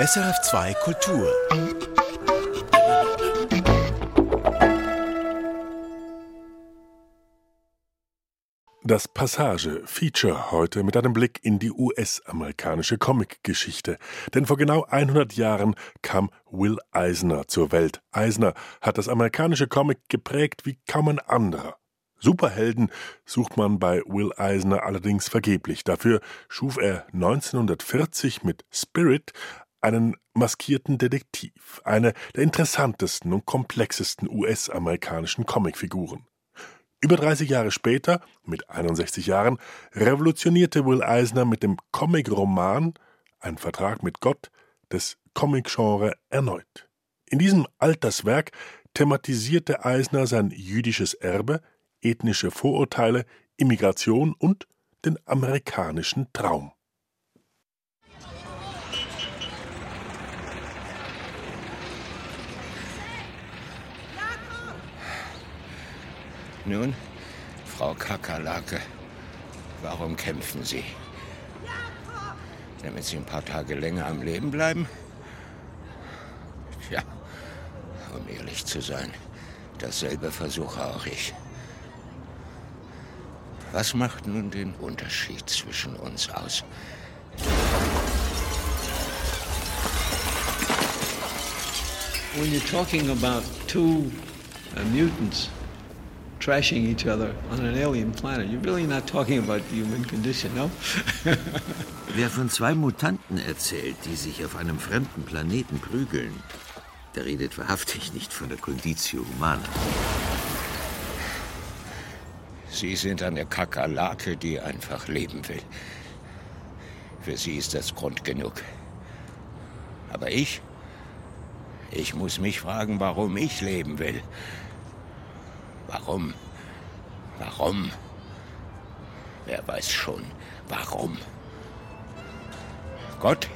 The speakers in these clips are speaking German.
SRF2 Kultur. Das Passage Feature heute mit einem Blick in die US-amerikanische Comic-Geschichte. Denn vor genau 100 Jahren kam Will Eisner zur Welt. Eisner hat das amerikanische Comic geprägt wie kaum ein anderer. Superhelden sucht man bei Will Eisner allerdings vergeblich. Dafür schuf er 1940 mit Spirit einen maskierten Detektiv, eine der interessantesten und komplexesten US-amerikanischen Comicfiguren. Über 30 Jahre später, mit 61 Jahren, revolutionierte Will Eisner mit dem Comic-Roman Ein Vertrag mit Gott des Comic-Genre erneut. In diesem Alterswerk thematisierte Eisner sein jüdisches Erbe, ethnische Vorurteile, Immigration und den amerikanischen Traum. Nun, Frau Kakerlake, warum kämpfen Sie? Damit Sie ein paar Tage länger am Leben bleiben? Tja, um ehrlich zu sein, dasselbe versuche auch ich. Was macht nun den Unterschied zwischen uns aus? When you're talking about two uh, mutants trashing each other on an alien planet. You're really not talking about the human condition, no? Wer von zwei Mutanten erzählt, die sich auf einem fremden Planeten prügeln, der redet wahrhaftig nicht von der Conditio Humana. Sie sind eine Kakerlake, die einfach leben will. Für Sie ist das Grund genug. Aber ich? Ich muss mich fragen, warum ich leben will. Warum? Warum? Wer weiß schon, warum? Gott?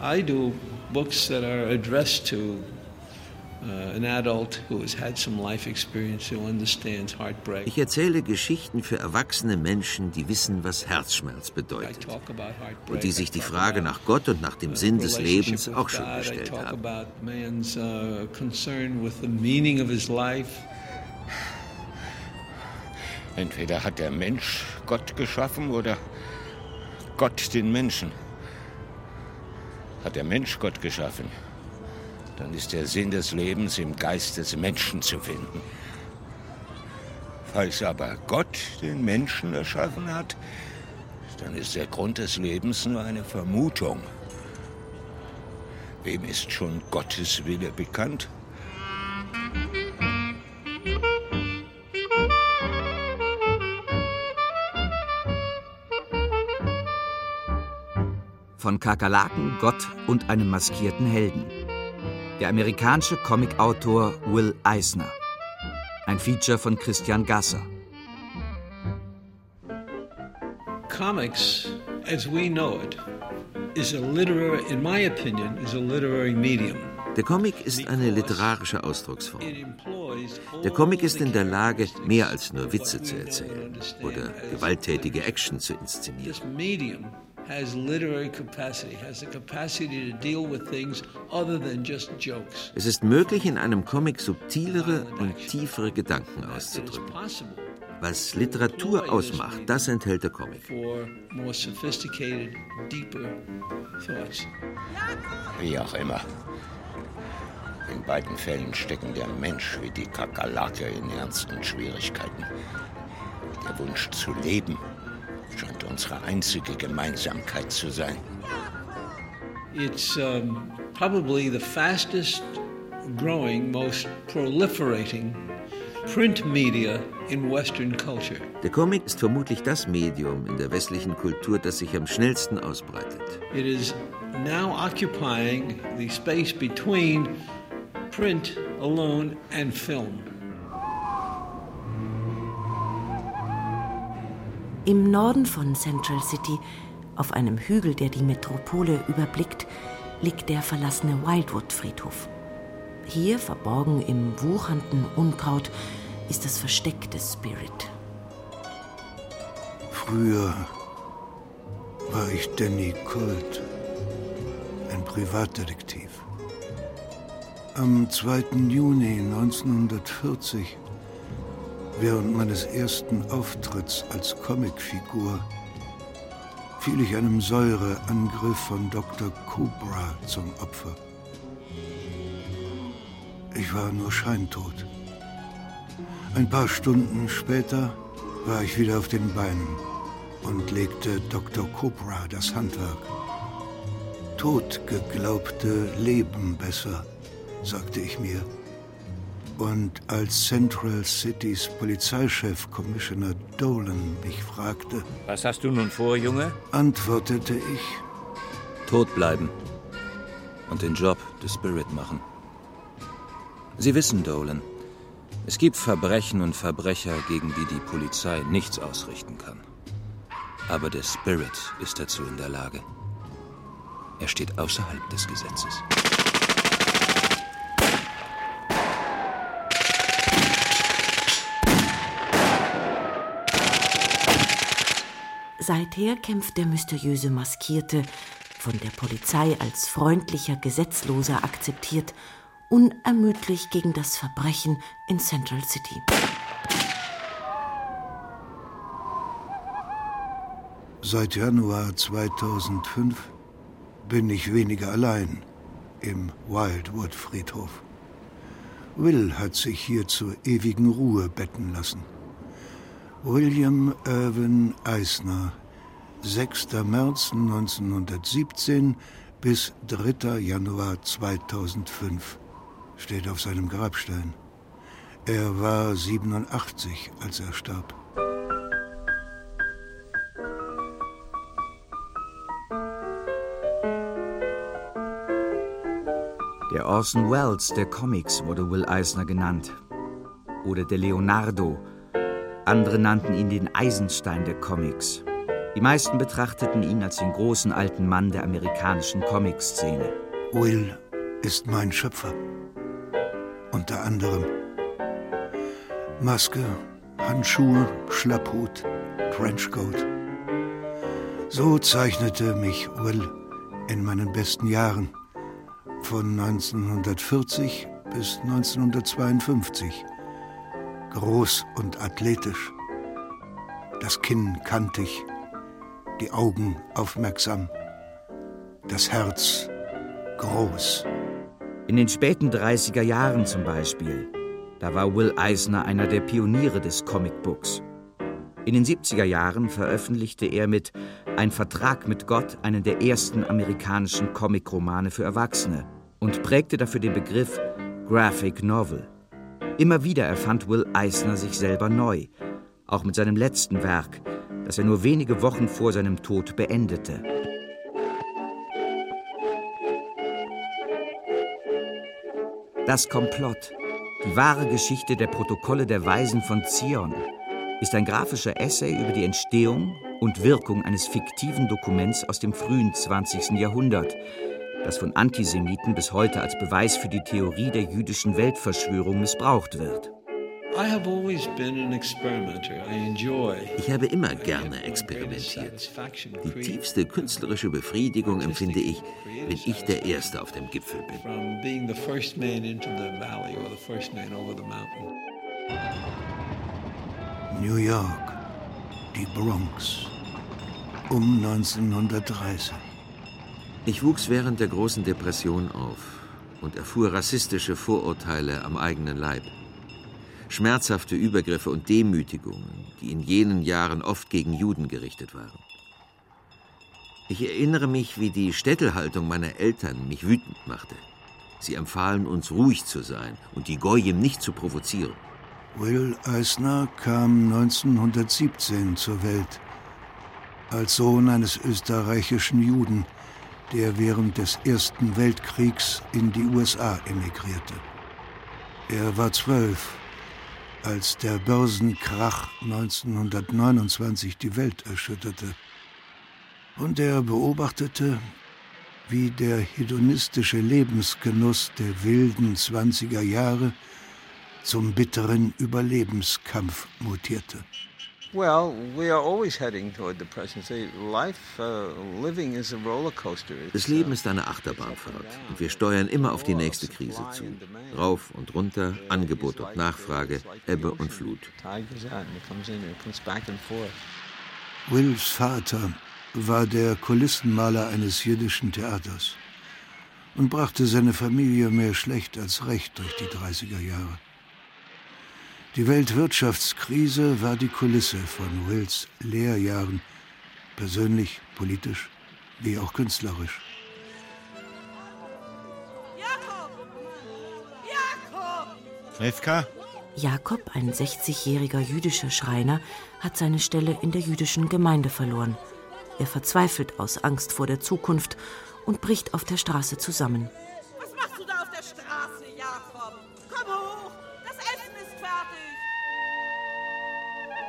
I do books that are addressed to Ich erzähle Geschichten für erwachsene Menschen, die wissen, was Herzschmerz bedeutet. Und die sich die Frage nach Gott und nach dem Sinn des Lebens auch schon gestellt haben. Entweder hat der Mensch Gott geschaffen oder Gott den Menschen. Hat der Mensch Gott geschaffen, dann ist der Sinn des Lebens im Geist des Menschen zu finden. Falls aber Gott den Menschen erschaffen hat, dann ist der Grund des Lebens nur eine Vermutung. Wem ist schon Gottes Wille bekannt? Von Kakerlaken, Gott und einem maskierten Helden. Der amerikanische Comicautor Will Eisner. Ein Feature von Christian Gasser. Comics, as we know it, is a literary, in my opinion, is a literary medium. Der Comic ist eine literarische Ausdrucksform. Der Comic ist in der Lage, mehr als nur Witze zu erzählen oder gewalttätige Action zu inszenieren. Es ist möglich, in einem Comic subtilere und tiefere Gedanken auszudrücken. Was Literatur ausmacht, das enthält der Comic. Wie auch immer. In beiden Fällen stecken der Mensch wie die Kakerlake in ernsten Schwierigkeiten. Der Wunsch zu leben scheint unsere einzige Gemeinsamkeit zu sein. It's um, probably the fastest growing, most proliferating print media in Western culture. Der Comic ist vermutlich das Medium in der westlichen Kultur, das sich am schnellsten ausbreitet. It is now occupying the space between print alone and film. Im Norden von Central City, auf einem Hügel, der die Metropole überblickt, liegt der verlassene Wildwood-Friedhof. Hier, verborgen im wuchernden Unkraut, ist das Versteck des Spirit. Früher war ich Danny Colt. ein Privatdetektiv. Am 2. Juni 1940, während meines ersten Auftritts als Comicfigur, fiel ich einem Säureangriff von Dr. Cobra zum Opfer. Ich war nur scheintot. Ein paar Stunden später war ich wieder auf den Beinen und legte Dr. Cobra das Handwerk. Totgeglaubte leben besser, sagte ich mir. Und als Central Cities Polizeichef Commissioner Dolan mich fragte, Was hast du nun vor, Junge? antwortete ich, Tot bleiben und den Job des Spirit machen. Sie wissen, Dolan, es gibt Verbrechen und Verbrecher, gegen die die Polizei nichts ausrichten kann. Aber der Spirit ist dazu in der Lage. Er steht außerhalb des Gesetzes. Seither kämpft der mysteriöse Maskierte, von der Polizei als freundlicher Gesetzloser akzeptiert, unermüdlich gegen das Verbrechen in Central City. Seit Januar 2005 bin ich weniger allein im Wildwood Friedhof. Will hat sich hier zur ewigen Ruhe betten lassen. William Irwin Eisner, 6. März 1917 bis 3. Januar 2005, steht auf seinem Grabstein. Er war 87, als er starb. Der Orson Welles der Comics wurde Will Eisner genannt. Oder der Leonardo. Andere nannten ihn den Eisenstein der Comics. Die meisten betrachteten ihn als den großen alten Mann der amerikanischen Comic-Szene. Will ist mein Schöpfer. Unter anderem Maske, Handschuhe, Schlapphut, Trenchcoat. So zeichnete mich Will in meinen besten Jahren von 1940 bis 1952. Groß und athletisch. Das Kinn kantig, die Augen aufmerksam, das Herz groß. In den späten 30er Jahren zum Beispiel, da war Will Eisner einer der Pioniere des Comicbooks. In den 70er Jahren veröffentlichte er mit Ein Vertrag mit Gott einen der ersten amerikanischen Comicromane für Erwachsene und prägte dafür den Begriff Graphic Novel. Immer wieder erfand Will Eisner sich selber neu, auch mit seinem letzten Werk, das er nur wenige Wochen vor seinem Tod beendete. Das Komplott, die wahre Geschichte der Protokolle der Weisen von Zion, ist ein grafischer Essay über die Entstehung und Wirkung eines fiktiven Dokuments aus dem frühen 20. Jahrhundert, das von Antisemiten bis heute als Beweis für die Theorie der jüdischen Weltverschwörung missbraucht wird. Ich habe immer gerne experimentiert. Die tiefste künstlerische Befriedigung empfinde ich, wenn ich der Erste auf dem Gipfel bin. New York, die Bronx, um 1930. Ich wuchs während der großen Depression auf und erfuhr rassistische Vorurteile am eigenen Leib. Schmerzhafte Übergriffe und Demütigungen, die in jenen Jahren oft gegen Juden gerichtet waren. Ich erinnere mich, wie die Städtelhaltung meiner Eltern mich wütend machte. Sie empfahlen uns, ruhig zu sein und die Goyim nicht zu provozieren. Will Eisner kam 1917 zur Welt als Sohn eines österreichischen Juden, der während des Ersten Weltkriegs in die USA emigrierte. Er war zwölf, als der Börsenkrach 1929 die Welt erschütterte. Und er beobachtete, wie der hedonistische Lebensgenuss der wilden 20er Jahre zum bitteren Überlebenskampf mutierte. Well, we are always heading toward depression. See, life, uh, living is a roller coaster. Das Leben ist eine Achterbahnfahrt und wir steuern immer auf die nächste Krise zu. Rauf und runter, Angebot und Nachfrage, Ebbe und Flut. Wills Vater war der Kulissenmaler eines jiddischen Theaters und brachte seine Familie mehr schlecht als recht durch die 30er Jahre. Die Weltwirtschaftskrise war die Kulisse von Wills Lehrjahren, persönlich, politisch wie auch künstlerisch. Jakob! Jakob! Rivka? Jakob, ein 60-jähriger jüdischer Schreiner, hat seine Stelle in der jüdischen Gemeinde verloren. Er verzweifelt aus Angst vor der Zukunft und bricht auf der Straße zusammen.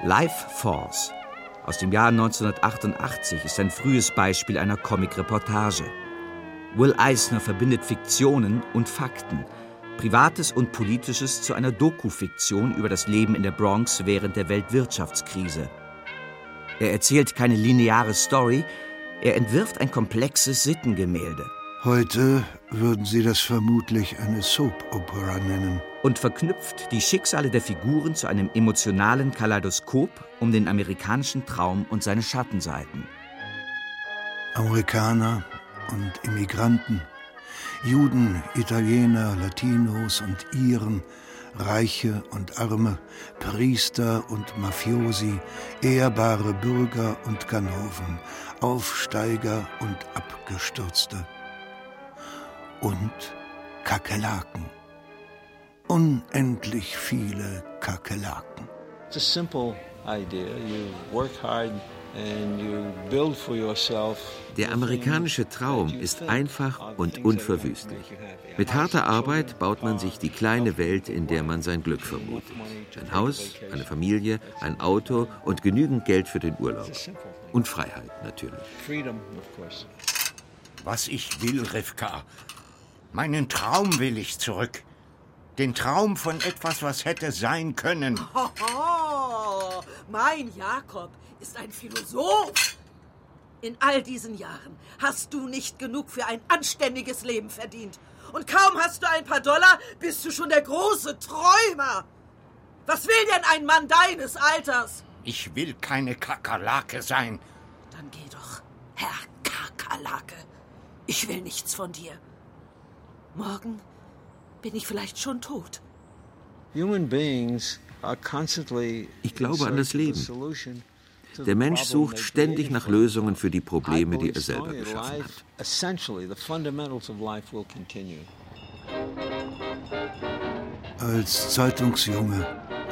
Life Force aus dem Jahr 1988 ist ein frühes Beispiel einer Comic-Reportage. Will Eisner verbindet Fiktionen und Fakten, Privates und Politisches zu einer Doku-Fiktion über das Leben in der Bronx während der Weltwirtschaftskrise. Er erzählt keine lineare Story, er entwirft ein komplexes Sittengemälde. Heute würden Sie das vermutlich eine Soap-Opera nennen. Und verknüpft die Schicksale der Figuren zu einem emotionalen Kaleidoskop um den amerikanischen Traum und seine Schattenseiten. Amerikaner und Immigranten, Juden, Italiener, Latinos und Iren, Reiche und Arme, Priester und Mafiosi, ehrbare Bürger und Ganoven, Aufsteiger und Abgestürzte. Und Kakerlaken. Unendlich viele Kakerlaken. It's a simple idea. You work hard and you build for yourself. Der amerikanische Traum ist einfach und unverwüstlich. Mit harter Arbeit baut man sich die kleine Welt, in der man sein Glück vermutet. Ein Haus, eine Familie, ein Auto und genügend Geld für den Urlaub. Und Freiheit natürlich. Freedom, of course. Was ich will, Rivka. Meinen Traum will ich zurück. Den Traum von etwas, was hätte sein können. Hoho, mein Jakob ist ein Philosoph. In all diesen Jahren hast du nicht genug für ein anständiges Leben verdient. Und kaum hast du ein paar Dollar, bist du schon der große Träumer. Was will denn ein Mann deines Alters? Ich will keine Kakerlake sein. Dann geh doch, Herr Kakerlake. Ich will nichts von dir. Morgen bin ich vielleicht schon tot. Human beings are constantly Ich glaube an das Leben. Der the Mensch sucht they ständig created nach. Lösungen für die Probleme, die er selber geschaffen hat. Essentially, the fundamentals of life will continue. Als Zeitungsjunge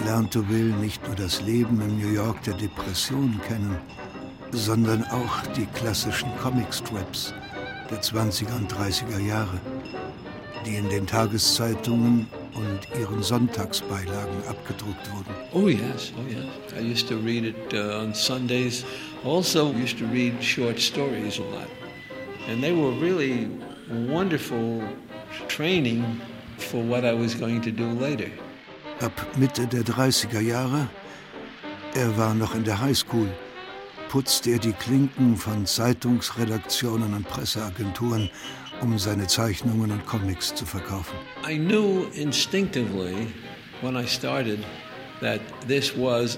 lernte Will nicht nur das Leben in New York der Depression kennen, sondern auch die klassischen Comicstrips der 20er und 30er Jahre, die in den Tageszeitungen und ihren Sonntagsbeilagen abgedruckt wurden. Oh yes, oh yes. I used to read it uh, on Sundays. Also used to read short stories a lot, and they were really wonderful training for what I was going to do later. Ab Mitte der 30er Jahre, er war noch in der Highschool, putzte er die Klinken von Zeitungsredaktionen und Presseagenturen, um seine Zeichnungen und Comics zu verkaufen. I knew instinctively when I started that this was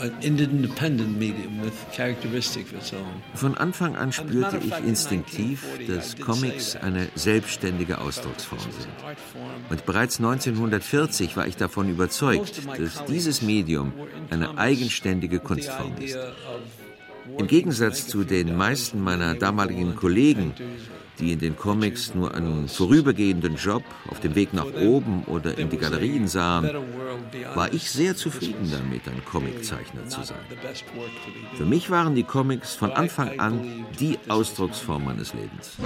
an independent medium with characteristics of its own. Von Anfang an spürte ich instinktiv, dass Comics eine selbstständige Ausdrucksform sind. Und bereits 1940 war ich davon überzeugt, dass dieses Medium eine eigenständige Kunstform ist. Im Gegensatz zu den meisten meiner damaligen Kollegen, die in den Comics nur einen vorübergehenden Job auf dem Weg nach oben oder in die Galerien sahen, war ich sehr zufrieden damit, ein Comiczeichner zu sein. Für mich waren die Comics von Anfang an die Ausdrucksform meines Lebens.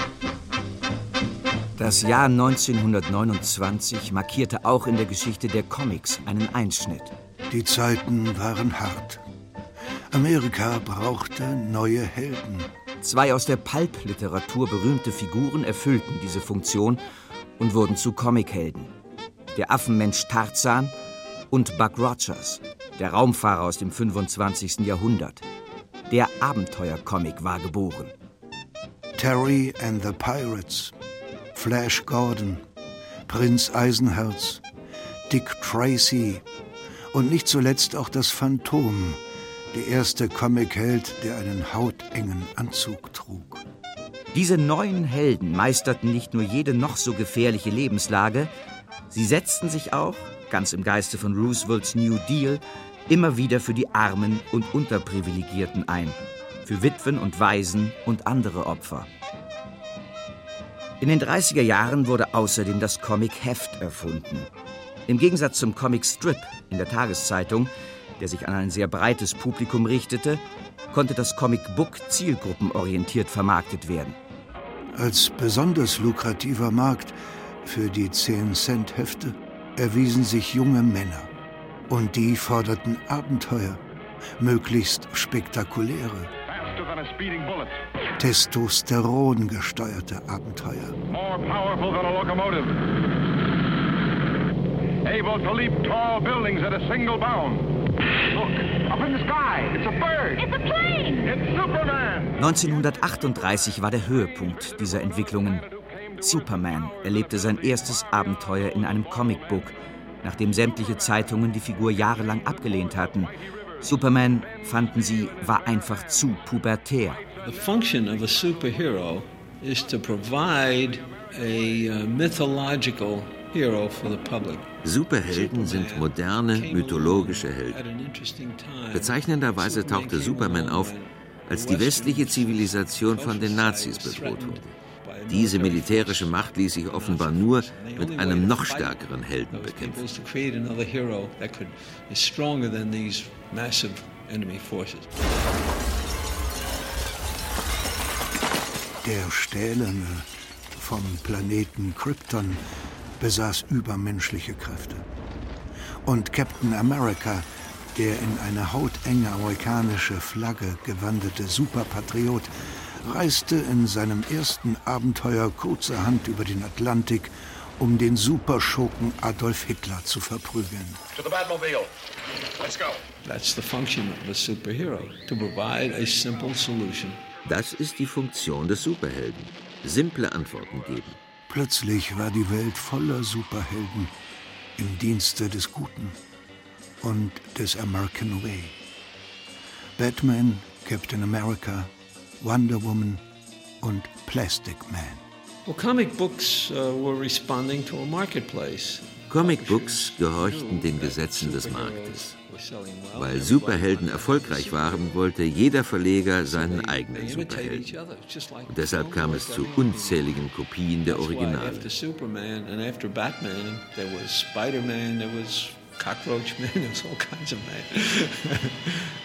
Das Jahr 1929 markierte auch in der Geschichte der Comics einen Einschnitt. Die Zeiten waren hart. Amerika brauchte neue Helden. Zwei aus der Pulp-Literatur berühmte Figuren erfüllten diese Funktion und wurden zu Comichelden. Der Affenmensch Tarzan und Buck Rogers. der Raumfahrer aus dem 25. Jahrhundert. Der Abenteuercomic war geboren. Terry and the Pirates, Flash Gordon, Prinz Eisenherz, Dick Tracy und nicht zuletzt auch das Phantom, der erste Comicheld, der einen hautengen Anzug trug. Diese neuen Helden meisterten nicht nur jede noch so gefährliche Lebenslage, sie setzten sich auch, ganz im Geiste von Roosevelts New Deal, immer wieder für die Armen und Unterprivilegierten ein, für Witwen und Waisen und andere Opfer. In den 30er Jahren wurde außerdem das Comic Heft erfunden. Im Gegensatz zum Comic Strip in der Tageszeitung, der sich an ein sehr breites Publikum richtete, konnte das Comic Book zielgruppenorientiert vermarktet werden. Als besonders lukrativer Markt für die 10-Cent-Hefte erwiesen sich junge Männer. Und die forderten Abenteuer, möglichst spektakuläre, Testosteron gesteuerte Abenteuer. More powerful than a locomotive. Able to leap tall buildings at a single bound. Look, up in the sky. It's a bird. It's a plane. It's Superman. 1938 war der Höhepunkt dieser Entwicklungen. Superman erlebte sein erstes Abenteuer in einem Comicbook, nachdem sämtliche Zeitungen die Figur jahrelang abgelehnt hatten. Superman, fanden sie, war einfach zu pubertär. The function of a superhero is to provide a uh, mythological hero for the public. Superhelden sind moderne, mythologische Helden. Bezeichnenderweise tauchte Superman auf, als die westliche Zivilisation von den Nazis bedroht wurde. Diese militärische Macht ließ sich offenbar nur mit einem noch stärkeren Helden bekämpfen. Der Stählerne vom Planeten Krypton besaß übermenschliche Kräfte. Und Captain America, der in eine hautenge amerikanische Flagge gewandete Superpatriot, reiste in seinem ersten Abenteuer kurzerhand über den Atlantik, um den Superschurken Adolf Hitler zu verprügeln. To the Batmobile. Let's go. That's the function of a superhero, to provide a simple solution. Das ist die Funktion des Superhelden. Simple Antworten geben. Plötzlich war die Welt voller Superhelden im Dienste des Guten und des American Way. Batman, Captain America, Wonder Woman und Plastic Man. Well, comic books uh, were responding to a marketplace. Comicbooks gehorchten den Gesetzen des Marktes. Weil Superhelden erfolgreich waren, wollte jeder Verleger seinen eigenen Superhelden. Und deshalb kam es zu unzähligen Kopien der Originale.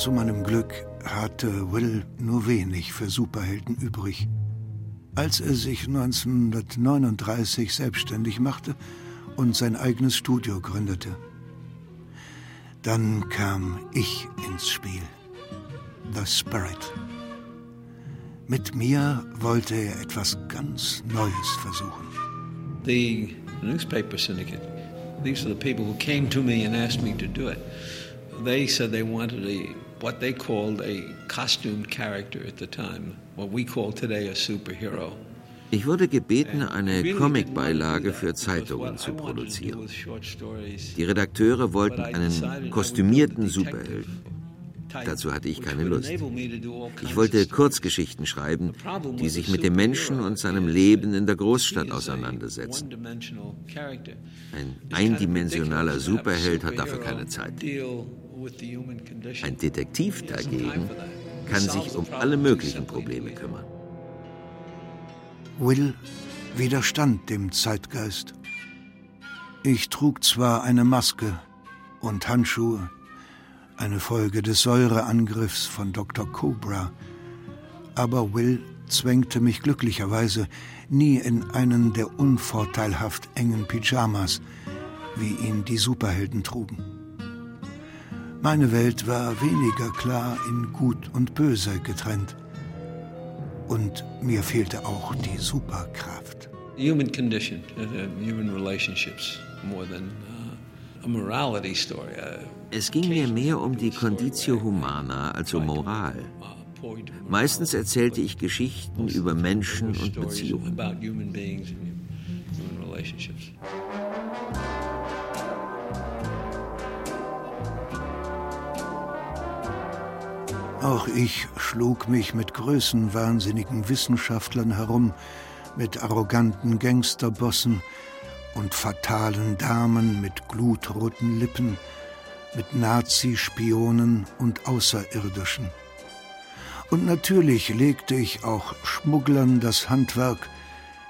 Zu meinem Glück hatte Will nur wenig für Superhelden übrig. Als er sich 1939 selbstständig machte und sein eigenes Studio gründete. Dann kam ich ins Spiel. The Spirit. Mit mir wollte er etwas ganz Neues versuchen. The newspaper syndicate, these are the people who came to me and asked me to do it. They said they wanted a what they called a costumed character at the time, what we call today a superhero. Ich wurde gebeten, eine Comicbeilage für Zeitungen zu produzieren. Die Redakteure wollten einen kostümierten Superhelden. Dazu hatte ich keine Lust. Ich wollte Kurzgeschichten schreiben, die sich mit dem Menschen und seinem Leben in der Großstadt auseinandersetzen. Ein eindimensionaler Superheld hat dafür keine Zeit. Ein Detektiv dagegen kann sich um alle möglichen Probleme kümmern. Will widerstand dem Zeitgeist. Ich trug zwar eine Maske und Handschuhe, eine Folge des Säureangriffs von Dr. Cobra, aber Will zwängte mich glücklicherweise nie in einen der unvorteilhaft engen Pyjamas, wie ihn die Superhelden trugen. Meine Welt war weniger klar in Gut und Böse getrennt. Und mir fehlte auch die Superkraft. Human condition, uh, human relationships, more than uh, a morality story. Uh, es ging mir mehr um die Conditio Humana als um Moral. Meistens erzählte ich Geschichten über Menschen und Beziehungen. Auch ich schlug mich mit größenwahnsinnigen Wissenschaftlern herum, mit arroganten Gangsterbossen und fatalen Damen mit glutroten Lippen, mit Nazispionen und Außerirdischen. Und natürlich legte ich auch Schmugglern das Handwerk,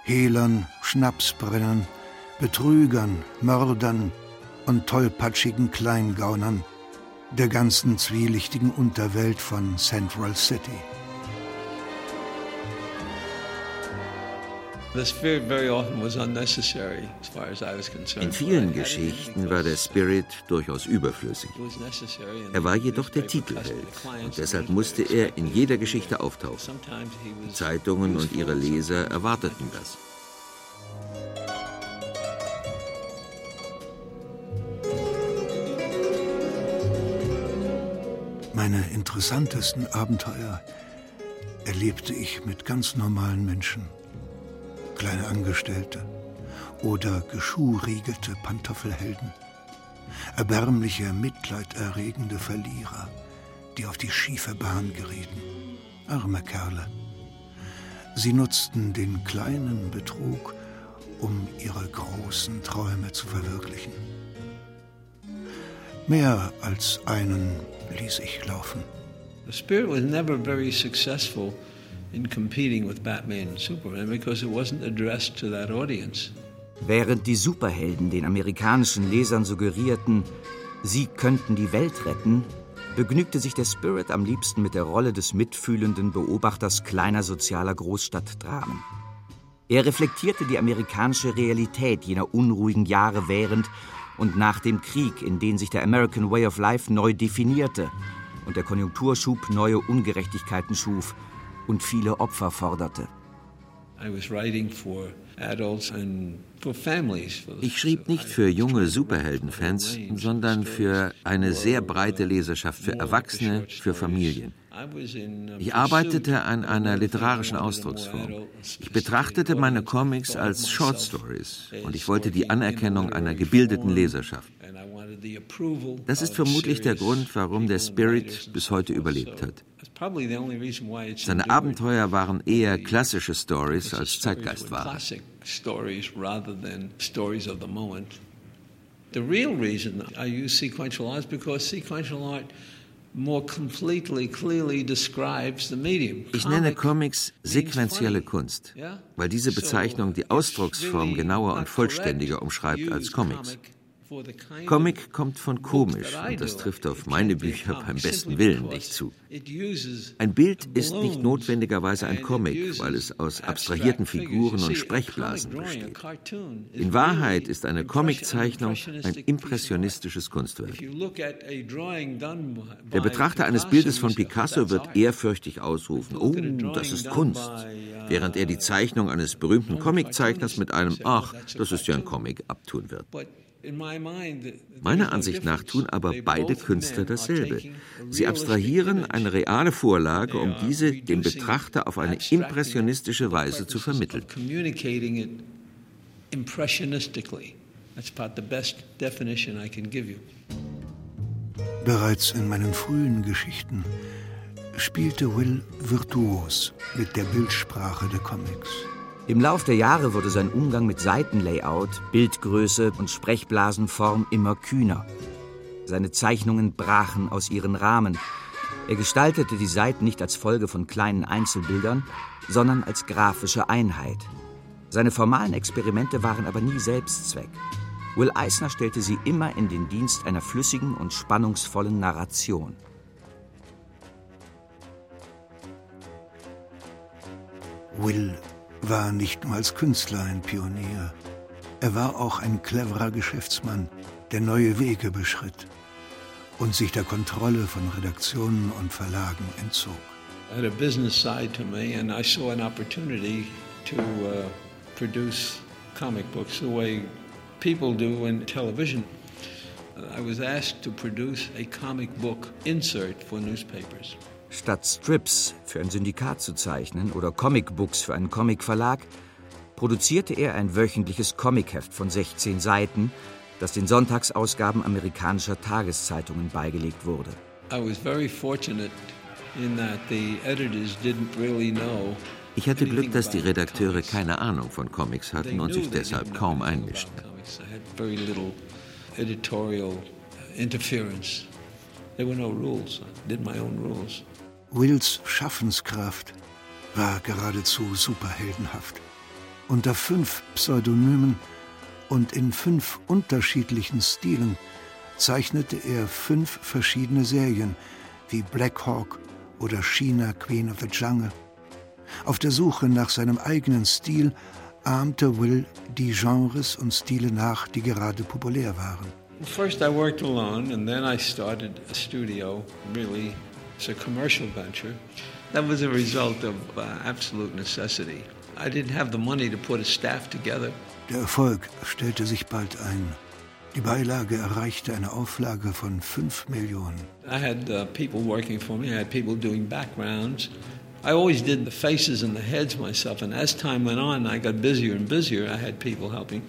Hehlern, Schnapsbrennern, Betrügern, Mördern und tollpatschigen Kleingaunern der ganzen zwielichtigen Unterwelt von Central City. In vielen Geschichten war der Spirit durchaus überflüssig. Er war jedoch der Titelheld und deshalb musste er in jeder Geschichte auftauchen. Die Zeitungen und ihre Leser erwarteten das. Meine interessantesten Abenteuer erlebte ich mit ganz normalen Menschen. Kleine Angestellte oder geschuhriegelte Pantoffelhelden. Erbärmliche, mitleiderregende Verlierer, die auf die schiefe Bahn gerieten. Arme Kerle. Sie nutzten den kleinen Betrug, um ihre großen Träume zu verwirklichen. Mehr als einen ließ ich laufen. The Spirit was never very successful in competing with Batman and Superman because it wasn't addressed to that audience. Während die Superhelden den amerikanischen Lesern suggerierten, sie könnten die Welt retten, begnügte sich der Spirit am liebsten mit der Rolle des mitfühlenden Beobachters kleiner sozialer Großstadtdramen. Er reflektierte die amerikanische Realität jener unruhigen Jahre während und nach dem Krieg, in denen sich der American Way of Life neu definierte und der Konjunkturschub neue Ungerechtigkeiten schuf und viele Opfer forderte. Ich schrieb nicht für junge Superheldenfans, sondern für eine sehr breite Leserschaft, für Erwachsene, für Familien. Ich arbeitete an einer literarischen Ausdrucksform. Ich betrachtete meine Comics als Short Stories und ich wollte die Anerkennung einer gebildeten Leserschaft. Das ist vermutlich der Grund, warum der Spirit bis heute überlebt hat. Seine Abenteuer waren eher klassische Stories als Zeitgeistware. The real reason I use sequential art is because sequential art ich nenne Comics sequentielle Kunst, weil diese Bezeichnung die Ausdrucksform genauer und vollständiger umschreibt als Comics. Comic kommt von komisch und das trifft auf meine Bücher beim besten Willen nicht zu. Ein Bild ist nicht notwendigerweise ein Comic, weil es aus abstrahierten Figuren und Sprechblasen besteht. In Wahrheit ist eine Comiczeichnung ein impressionistisches Kunstwerk. Der Betrachter eines Bildes von Picasso wird ehrfürchtig ausrufen, oh, das ist Kunst, während er die Zeichnung eines berühmten Comiczeichners mit einem Ach, das ist ja ein Comic abtun wird. Meiner Ansicht nach tun aber beide Künstler dasselbe. Sie abstrahieren eine reale Vorlage, um diese dem Betrachter auf eine impressionistische Weise zu vermitteln. Bereits in meinen frühen Geschichten spielte Will virtuos mit der Bildsprache der Comics. Im Lauf der Jahre wurde sein Umgang mit Seitenlayout, Bildgröße und Sprechblasenform immer kühner. Seine Zeichnungen brachen aus ihren Rahmen. Er gestaltete die Seiten nicht als Folge von kleinen Einzelbildern, sondern als grafische Einheit. Seine formalen Experimente waren aber nie Selbstzweck. Will Eisner stellte sie immer in den Dienst einer flüssigen und spannungsvollen Narration. Will war nicht nur als Künstler ein Pionier. Er war auch ein cleverer Geschäftsmann, der neue Wege beschritt. und sich der Kontrolle von Redaktionen und Verlagen entzog. I had a business side to me and I saw an opportunity uh, comic books the way people do in television. I was asked to produce a comic book insert for newspapers. Statt Strips für ein Syndikat zu zeichnen oder Comicbooks für einen Comicverlag, produzierte er ein wöchentliches Comicheft von 16 Seiten, das den Sonntagsausgaben amerikanischer Tageszeitungen beigelegt wurde. Ich hatte Glück, dass die Redakteure keine Ahnung von Comics hatten und sich deshalb kaum einmischten. Wills Schaffenskraft war geradezu superheldenhaft. Unter fünf Pseudonymen und in fünf unterschiedlichen Stilen zeichnete er fünf verschiedene Serien wie Black Hawk oder China Queen of the Jungle. Auf der Suche nach seinem eigenen Stil ahmte Will die Genres und Stile nach, die gerade populär waren. First I worked alone and then I started a studio, really it's a commercial venture. That was a result of uh, absolute necessity. I didn't have the money to put a staff together. Der Erfolg stellte sich bald ein. Die Beilage erreichte eine Auflage von 5 Millionen. I had uh, people working for me, I had people doing backgrounds. I always did the faces and the heads myself, and as time went on, I got busier and busier. I had people helping.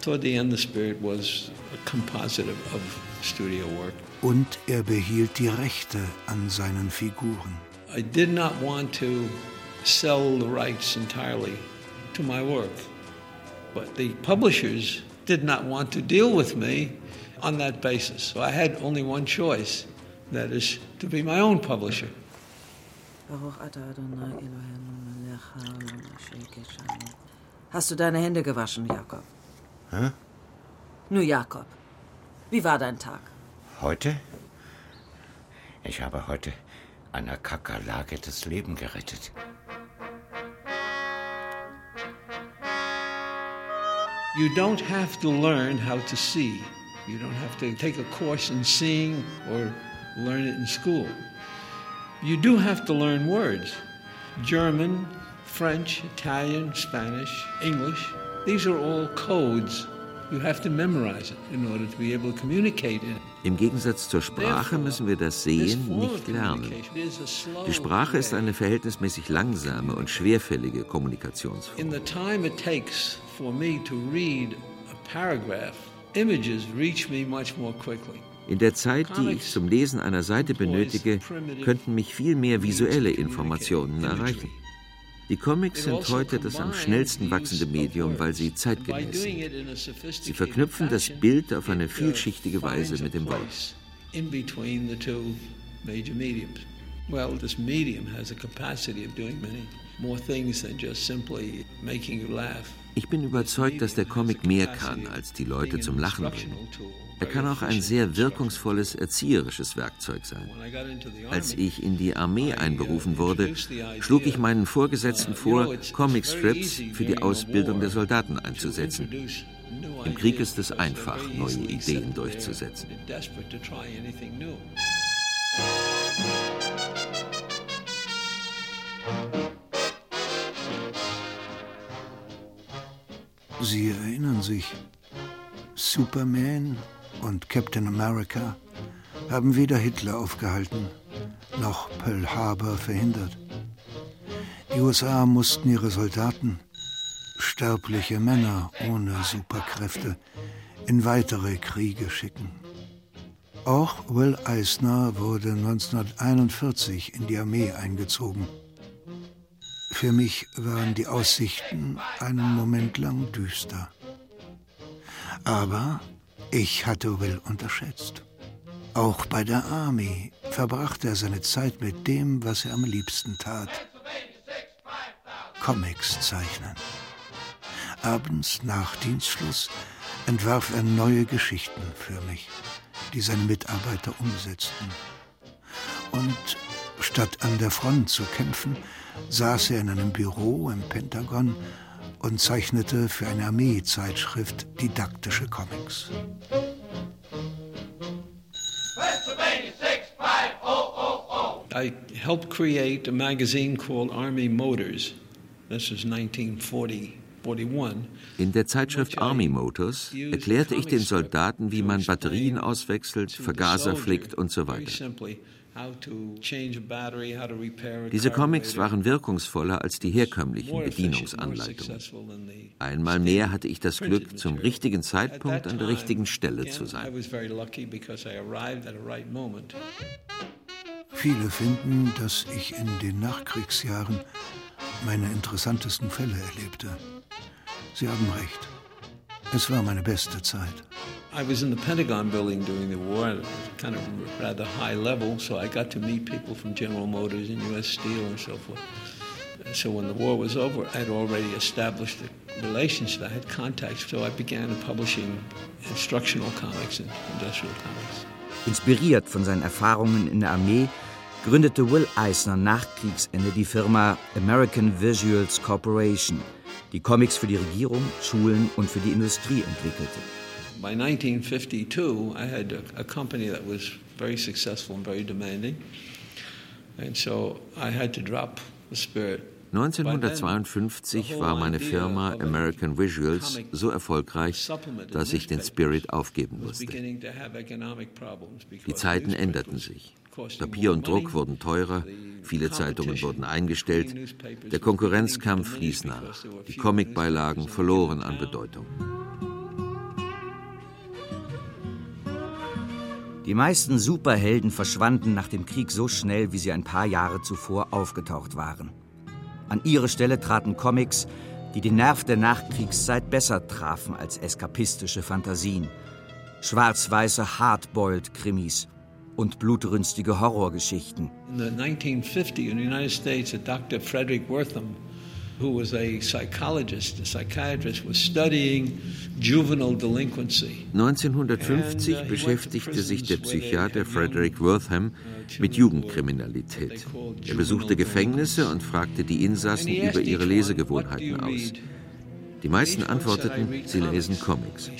Toward the end, the spirit was a composite of, of studio work. Und er behielt die Rechte an seinen Figuren. I did not want to sell the rights entirely to my work. But the publishers did not want to deal with me on that basis. So I had only one choice that is, to be my own publisher. Hast du deine Hände gewaschen, Jakob? Hä? Nur Jakob, wie war dein Tag? Heute? Ich habe heute einer Kakerlake das Leben gerettet. You don't have to learn how to see. You don't have to take a course in seeing or learn it in school. You do have to learn words German, French, Italian, Spanish, English. These are all codes. You have to memorize it in order to be able to communicate it. Im Gegensatz zur Sprache müssen wir das Sehen nicht lernen. Die Sprache ist eine verhältnismäßig langsame und schwerfällige Kommunikationsform. In der Zeit, die ich zum Lesen einer Seite benötige, könnten mich viel mehr visuelle Informationen erreichen. Die Comics sind also heute das am schnellsten wachsende Medium, weil sie zeitgemäß sind. Sie verknüpfen das Bild auf eine vielschichtige Weise mit dem Wort. Well, this medium has a capacity of doing many more things than just simply making you laugh. Ich bin überzeugt, dass der Comic mehr kann, als die Leute zum Lachen bringen. Er kann auch ein sehr wirkungsvolles erzieherisches Werkzeug sein. Als ich in die Armee einberufen wurde, schlug ich meinen Vorgesetzten vor, Comicstrips für die Ausbildung der Soldaten einzusetzen. Im Krieg ist es einfach, neue Ideen durchzusetzen. Sie erinnern sich, Superman und Captain America haben weder Hitler aufgehalten noch Pearl Harbor verhindert. Die USA mussten ihre Soldaten, sterbliche Männer ohne Superkräfte, in weitere Kriege schicken. Auch Will Eisner wurde 1941 in die Armee eingezogen. Für mich waren die Aussichten einen Moment lang düster. Aber ich hatte Will unterschätzt. Auch bei der Army verbrachte er seine Zeit mit dem, was er am liebsten tat. Comics zeichnen. Abends nach Dienstschluss entwarf er neue Geschichten für mich, die seine Mitarbeiter umsetzten. Und statt an der Front zu kämpfen, saß er in einem Büro im Pentagon und zeichnete für eine Armeezeitschrift didaktische Comics. Pennsylvania 65000. I helped create a magazine called Army Motors. This was 1940. In der Zeitschrift Army Motors erklärte ich den Soldaten, wie man Batterien auswechselt, Vergaser flickt und so weiter. Diese Comics waren wirkungsvoller als die herkömmlichen Bedienungsanleitungen. Einmal mehr hatte ich das Glück, zum richtigen Zeitpunkt an der richtigen Stelle zu sein. Viele finden, dass ich in den Nachkriegsjahren meine interessantesten Fälle erlebte. Sie haben recht. Es war meine beste Zeit. I was in the Pentagon building during the war, kind of rather high level, so I got to meet people from General Motors and U.S. Steel and so forth. So when the war was over, I had already established a relationship. I had contacts, so I began publishing instructional comics and industrial comics. Inspiriert von seinen Erfahrungen in der Armee gründete Will Eisner nach Kriegsende die Firma American Visuals Corporation, die Comics für die Regierung, Schulen und für die Industrie entwickelte. By 1952, I had a, a company that was very successful and very demanding. And so I had to drop the spirit 1952 war meine Firma American Visuals so erfolgreich, dass ich den Spirit aufgeben musste. Die Zeiten änderten sich. Papier und Druck wurden teurer, viele Zeitungen wurden eingestellt, der Konkurrenzkampf ließ nach, die Comicbeilagen verloren an Bedeutung. Die meisten Superhelden verschwanden nach dem Krieg so schnell, wie sie ein paar Jahre zuvor aufgetaucht waren. An ihre Stelle traten Comics, die den Nerv der Nachkriegszeit besser trafen als eskapistische Fantasien. Schwarz-weiße Hardboiled-Krimis, und blutrünstige Horrorgeschichten. In the 1950 in the United States, a Dr. Frederick Wortham, who was a psychologist, a psychiatrist, was studying juvenile delinquency. 1950 uh, beschäftigte sich der Psychiater Frederick Wortham mit Jugendkriminalität. Er besuchte Gefängnisse und fragte die Insassen über ihre Lesegewohnheiten aus. Die meisten antworteten, sie lesen Comics.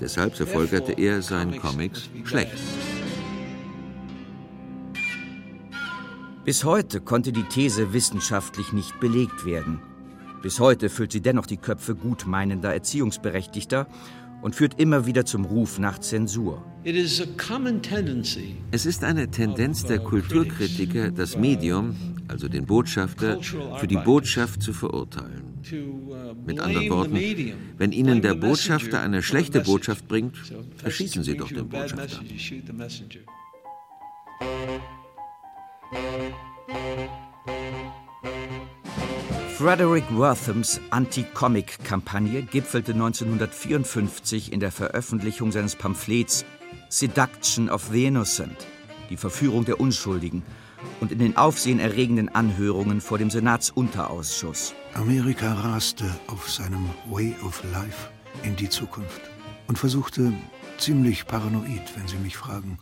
Deshalb verfolgerte er seinen Comics schlecht. Bis heute konnte die These wissenschaftlich nicht belegt werden. Bis heute füllt sie dennoch die Köpfe gutmeinender Erziehungsberechtigter und führt immer wieder zum Ruf nach Zensur. Es ist eine Tendenz der Kulturkritiker, das Medium, also den Botschafter, für die Botschaft zu verurteilen. Mit anderen Worten, wenn Ihnen der Botschafter eine schlechte Botschaft bringt, erschießen Sie doch den Botschafter. Frederick Worthams Anti-Comic-Kampagne gipfelte 1954 in der Veröffentlichung seines Pamphlets Seduction of the Innocent, die Verführung der Unschuldigen, und in den aufsehenerregenden Anhörungen vor dem Senatsunterausschuss. Amerika raste auf seinem Way of Life in die Zukunft und versuchte, ziemlich paranoid, wenn Sie mich fragen,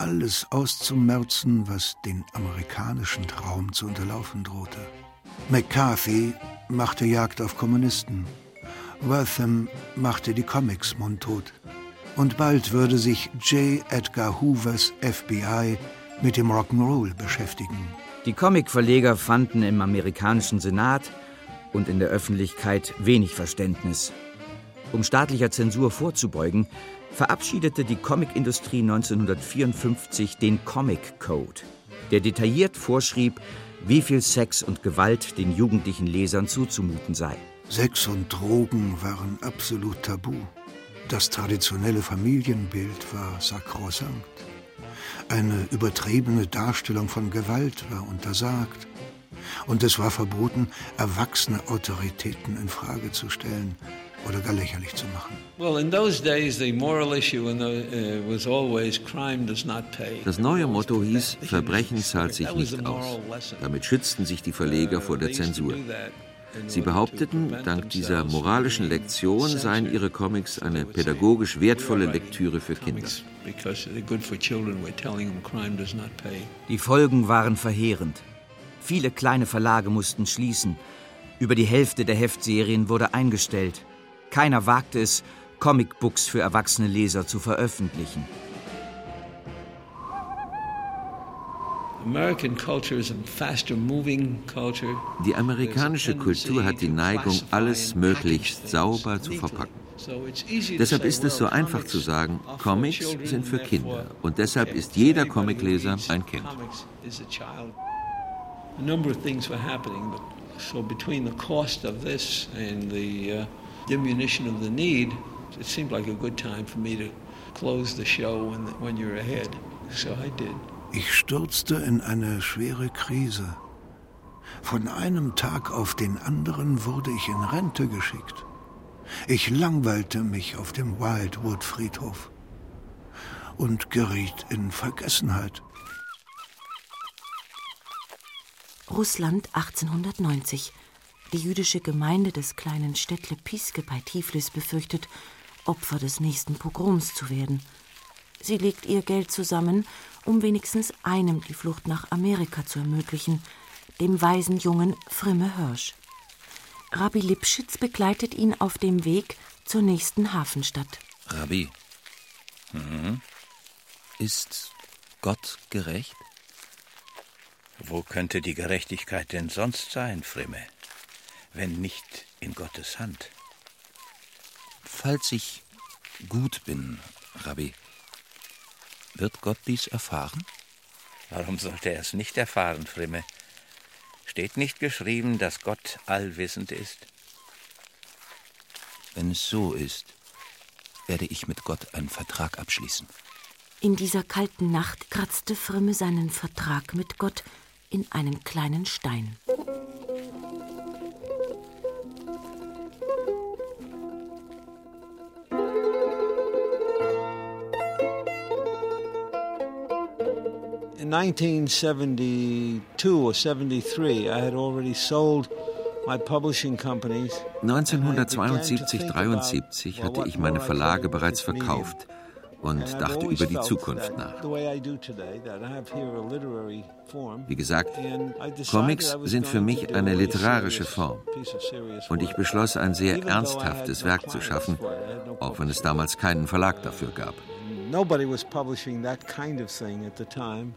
alles auszumerzen, was den amerikanischen Traum zu unterlaufen drohte. McCarthy machte Jagd auf Kommunisten. Wortham machte die Comics mundtot. Und bald würde sich J. Edgar Hoovers FBI mit dem Rock'n'Roll beschäftigen. Die Comicverleger fanden im amerikanischen Senat und in der Öffentlichkeit wenig Verständnis. Um staatlicher Zensur vorzubeugen, verabschiedete die Comicindustrie 1954 den Comic Code, der detailliert vorschrieb, wie viel Sex und Gewalt den jugendlichen Lesern zuzumuten sei. Sex und Drogen waren absolut tabu. Das traditionelle Familienbild war sakrosankt. Eine übertriebene Darstellung von Gewalt war untersagt. Und es war verboten, erwachsene Autoritäten in Frage zu stellen oder gar lächerlich zu machen. Das neue Motto hieß, Verbrechen zahlt sich nicht aus. Damit schützten sich die Verleger uh, vor der Zensur. Sie behaupteten, dank dieser moralischen Lektion seien ihre Comics eine pädagogisch wertvolle Lektüre für Kinder. Die Folgen waren verheerend. Viele kleine Verlage mussten schließen. Über die Hälfte der Heftserien wurde eingestellt. Keiner wagte es, Comicbooks für erwachsene Leser zu veröffentlichen. Die amerikanische Kultur hat die Neigung, alles möglichst sauber zu verpacken. Deshalb ist es so einfach zu sagen, Comics sind für Kinder und deshalb ist jeder Comicleser ein Kind. A number of things were happening, but so between the cost of this and the uh, diminution of the need, it seemed like a good time for me to close the show when, when you're ahead. So I did. Ich stürzte in eine schwere Krise. Von einem Tag auf den anderen wurde ich in Rente geschickt. Ich langweilte mich auf dem Wildwood-Friedhof und geriet in Vergessenheit. Russland 1890. Die jüdische Gemeinde des kleinen Städtle Piske bei Tiflis befürchtet, Opfer des nächsten Pogroms zu werden. Sie legt ihr Geld zusammen, um wenigstens einem die Flucht nach Amerika zu ermöglichen, dem weisen Jungen Frimme Hirsch. Rabbi Lipschitz begleitet ihn auf dem Weg zur nächsten Hafenstadt. Rabbi, mhm. ist Gott gerecht? Wo könnte die Gerechtigkeit denn sonst sein, Frimme, wenn nicht in Gottes Hand? Falls ich gut bin, Rabbi, wird Gott dies erfahren? Warum sollte er es nicht erfahren, Frimme? Steht nicht geschrieben, dass Gott allwissend ist? Wenn es so ist, werde ich mit Gott einen Vertrag abschließen. In dieser kalten Nacht kratzte Frimme seinen Vertrag mit Gott in einen kleinen Stein. 1972 or 73, I had already sold 1972, 73 hatte ich meine Verlage bereits verkauft und dachte über die Zukunft nach. Wie gesagt, Comics sind für mich eine literarische Form. Und ich beschloss, ein sehr ernsthaftes Werk zu schaffen, auch wenn es damals keinen Verlag dafür gab. Nobody was publishing that kind of thing at the time.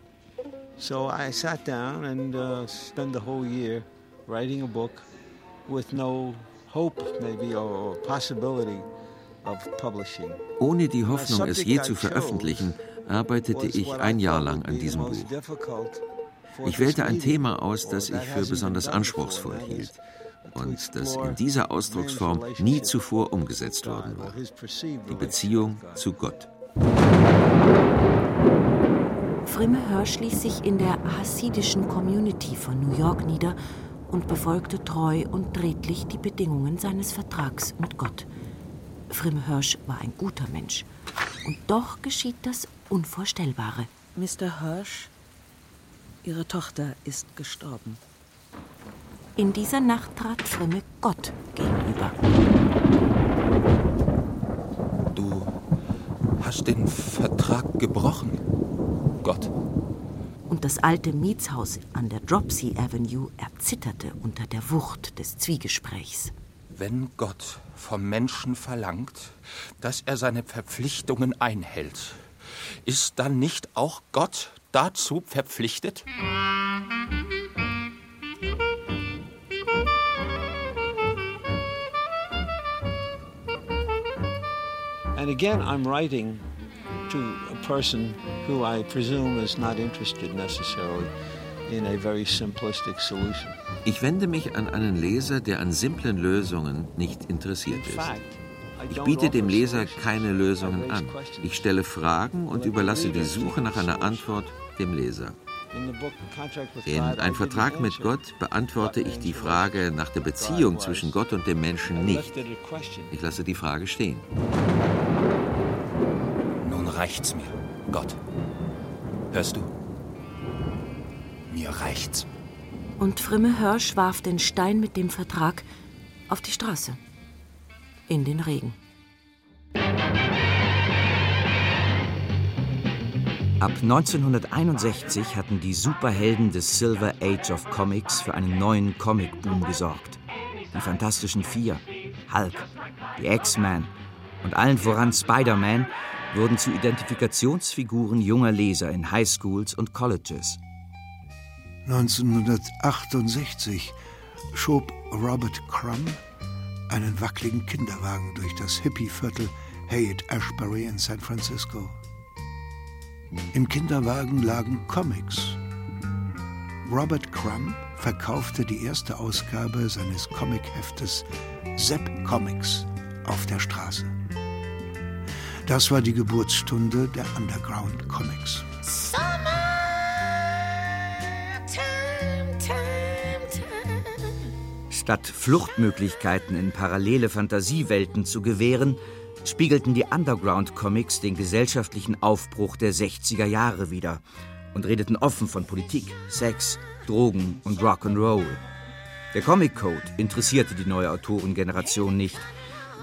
So I sat down and uh, spent the whole year writing a book with no hope, maybe, or possibility ohne die Hoffnung, es je zu veröffentlichen, arbeitete ich ein Jahr lang an diesem Buch. Ich wählte ein Thema aus, das ich für besonders anspruchsvoll hielt und das in dieser Ausdrucksform nie zuvor umgesetzt worden war. Die Beziehung zu Gott. Frimme Hirsch ließ sich in der hassidischen Community von New York nieder und befolgte treu und redlich die Bedingungen seines Vertrags mit Gott. Frimme Hirsch war ein guter Mensch. Und doch geschieht das Unvorstellbare. Mr. Hirsch, Ihre Tochter ist gestorben. In dieser Nacht trat Frimme Gott gegenüber. Du hast den Vertrag gebrochen, Gott. Und das alte Mietshaus an der Dropsy Avenue erzitterte unter der Wucht des Zwiegesprächs. Wenn Gott vom Menschen verlangt, dass er seine Verpflichtungen einhält, ist dann nicht auch Gott dazu verpflichtet? And again, I'm writing to a person who I presume is not interested necessarily in a very simplistic solution. Ich wende mich an einen Leser, der an simplen Lösungen nicht interessiert ist. Ich biete dem Leser keine Lösungen an. Ich stelle Fragen und überlasse die Suche nach einer Antwort dem Leser. In Ein Vertrag mit Gott beantworte ich die Frage nach der Beziehung zwischen Gott und dem Menschen nicht. Ich lasse die Frage stehen. Reicht's mir, Gott. Hörst du? Mir reicht's und Frimme Hirsch warf den Stein mit dem Vertrag auf die Straße. In den Regen. Ab 1961 hatten die Superhelden des Silver Age of Comics für einen neuen Comic-Boom gesorgt. Die Fantastischen Vier, Hulk, die X-Men und allen voran Spider-Man wurden zu Identifikationsfiguren junger Leser in Highschools und Colleges. 1968 schob Robert Crumb einen wackeligen Kinderwagen durch das Hippie-Viertel Haight-Ashbury in San Francisco. Im Kinderwagen lagen Comics. Robert Crumb verkaufte die erste Ausgabe seines Comicheftes Sepp Comics auf der Straße. Das war die Geburtsstunde der Underground Comics. Statt Fluchtmöglichkeiten in parallele Fantasiewelten zu gewähren, spiegelten die Underground-Comics den gesellschaftlichen Aufbruch der 60er Jahre wider und redeten offen von Politik, Sex, Drogen und Rock'n'Roll. Der Comic Code interessierte die neue Autorengeneration nicht.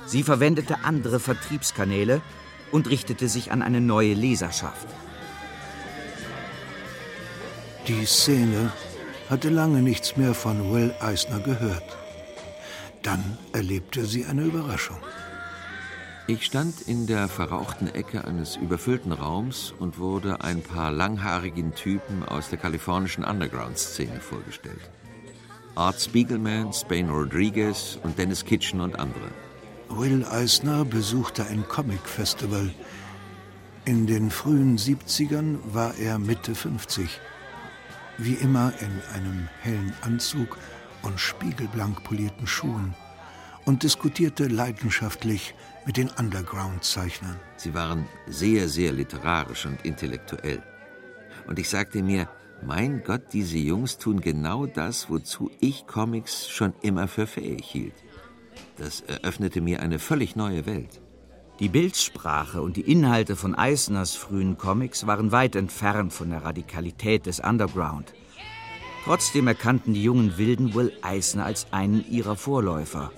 Sie verwendete andere Vertriebskanäle und richtete sich an eine neue Leserschaft. Die Szene hatte lange nichts mehr von Will Eisner gehört. Dann erlebte sie eine Überraschung. Ich stand in der verrauchten Ecke eines überfüllten Raums und wurde ein paar langhaarigen Typen aus der kalifornischen Underground-Szene vorgestellt. Art Spiegelman, Spain Rodriguez und Dennis Kitchen und andere. Will Eisner besuchte ein Comic-Festival. In den frühen 70ern war er Mitte 50. Wie immer in einem hellen Anzug und spiegelblank polierten Schuhen und diskutierte leidenschaftlich mit den Underground-Zeichnern. Sie waren sehr, sehr literarisch und intellektuell. Und ich sagte mir, mein Gott, diese Jungs tun genau das, wozu ich Comics schon immer für fähig hielt. Das eröffnete mir eine völlig neue Welt. Die Bildsprache und die Inhalte von Eisners frühen Comics waren weit entfernt von der Radikalität des Underground. Trotzdem erkannten die jungen Wilden Will Eisner als einen ihrer Vorläufer.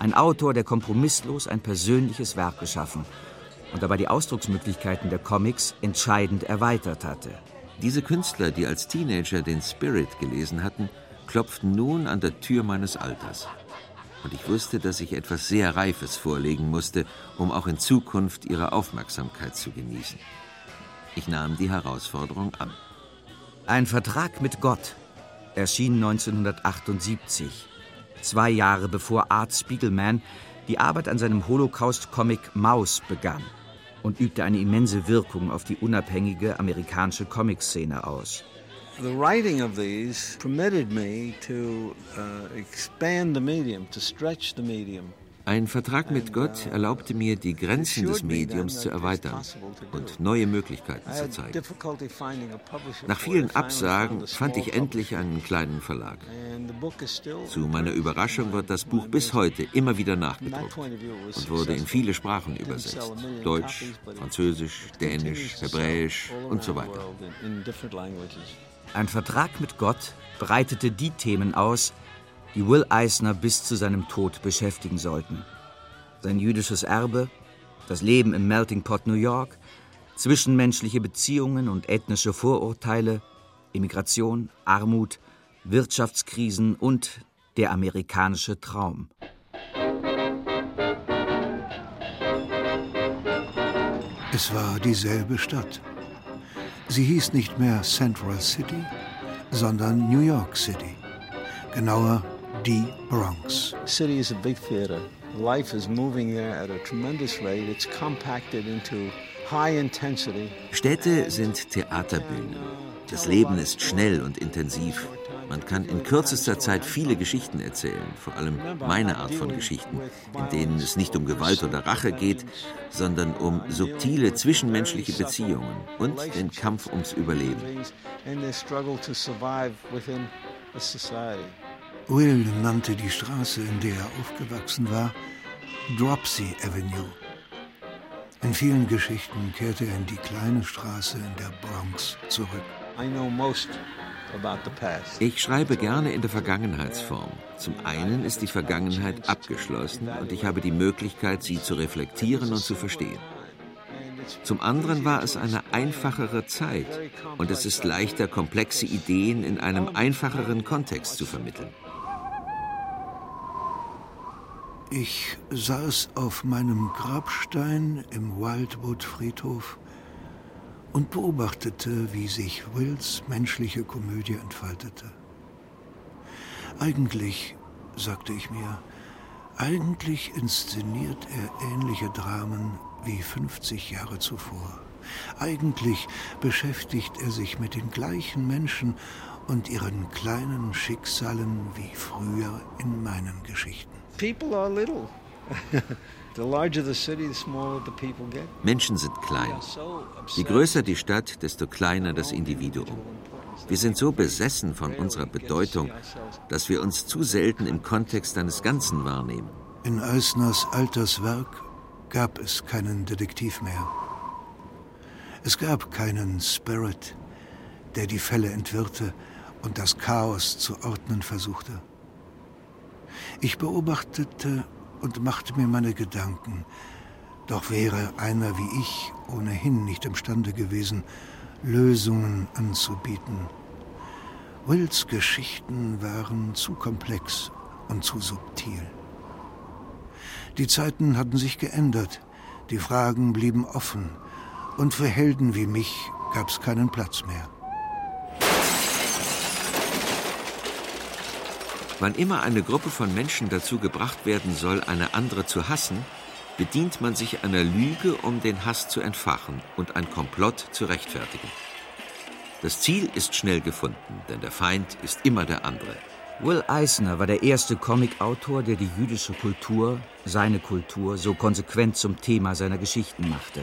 Ein Autor, der kompromisslos ein persönliches Werk geschaffen und dabei die Ausdrucksmöglichkeiten der Comics entscheidend erweitert hatte. Diese Künstler, die als Teenager den Spirit gelesen hatten, klopften nun an der Tür meines Alters. Und ich wusste, dass ich etwas sehr Reifes vorlegen musste, um auch in Zukunft ihre Aufmerksamkeit zu genießen. Ich nahm die Herausforderung an. Ein Vertrag mit Gott erschien 1978, zwei Jahre bevor Art Spiegelman die Arbeit an seinem Holocaust-Comic Maus begann und übte eine immense Wirkung auf die unabhängige amerikanische Comic-Szene aus. The writing of these permitted me to uh, expand the medium, to stretch the medium. Ein Vertrag mit Gott erlaubte mir, die Grenzen des Mediums zu erweitern und neue Möglichkeiten zu zeigen. Nach vielen Absagen fand ich endlich einen kleinen Verlag. Zu meiner Überraschung wird das Buch bis heute immer wieder nachgedruckt und wurde in viele Sprachen übersetzt. Deutsch, Französisch, Dänisch, Hebräisch und so weiter. Ein Vertrag mit Gott breitete die Themen aus, die Will Eisner bis zu seinem Tod beschäftigen sollten. Sein jüdisches Erbe, das Leben im Melting Pot New York, zwischenmenschliche Beziehungen und ethnische Vorurteile, Immigration, Armut, Wirtschaftskrisen und der amerikanische Traum. Es war dieselbe Stadt. Sie hieß nicht mehr Central City, sondern New York City. Genauer die Bronx. City is a big theater. Life is moving there at a tremendous rate. It's compacted into high intensity. Städte sind Theaterbühnen. Das Leben ist schnell und intensiv. Man kann in kürzester Zeit viele Geschichten erzählen, vor allem meine Art von Geschichten, in denen es nicht um Gewalt oder Rache geht, sondern um subtile zwischenmenschliche Beziehungen und den Kampf ums Überleben. Will nannte die Straße, in der er aufgewachsen war, Dropsy Avenue. In vielen Geschichten kehrte er in die kleine Straße in der Bronx zurück. Ich schreibe gerne in der Vergangenheitsform. Zum einen ist die Vergangenheit abgeschlossen und ich habe die Möglichkeit, sie zu reflektieren und zu verstehen. Zum anderen war es eine einfachere Zeit und es ist leichter, komplexe Ideen in einem einfacheren Kontext zu vermitteln. Ich saß auf meinem Grabstein im Wildwood-Friedhof und beobachtete, wie sich Wills menschliche Komödie entfaltete. Eigentlich, sagte ich mir, eigentlich inszeniert er ähnliche Dramen wie 50 Jahre zuvor. Eigentlich beschäftigt er sich mit den gleichen Menschen und ihren kleinen Schicksalen wie früher in meinen Geschichten. People are little. Menschen sind klein. Je größer die Stadt, desto kleiner das Individuum. Wir sind so besessen von unserer Bedeutung, dass wir uns zu selten im Kontext eines Ganzen wahrnehmen. In Eisners Alterswerk gab es keinen Detektiv mehr. Es gab keinen Spirit, der die Fälle entwirrte und das Chaos zu ordnen versuchte. Ich beobachtete und machte mir meine Gedanken, doch wäre einer wie ich ohnehin nicht imstande gewesen, Lösungen anzubieten. Wills Geschichten waren zu komplex und zu subtil. Die Zeiten hatten sich geändert, die Fragen blieben offen, und für Helden wie mich gab es keinen Platz mehr. Wann immer eine Gruppe von Menschen dazu gebracht werden soll, eine andere zu hassen, bedient man sich einer Lüge, um den Hass zu entfachen und ein Komplott zu rechtfertigen. Das Ziel ist schnell gefunden, denn der Feind ist immer der andere. Will Eisner war der erste Comicautor, der die jüdische Kultur, seine Kultur, so konsequent zum Thema seiner Geschichten machte.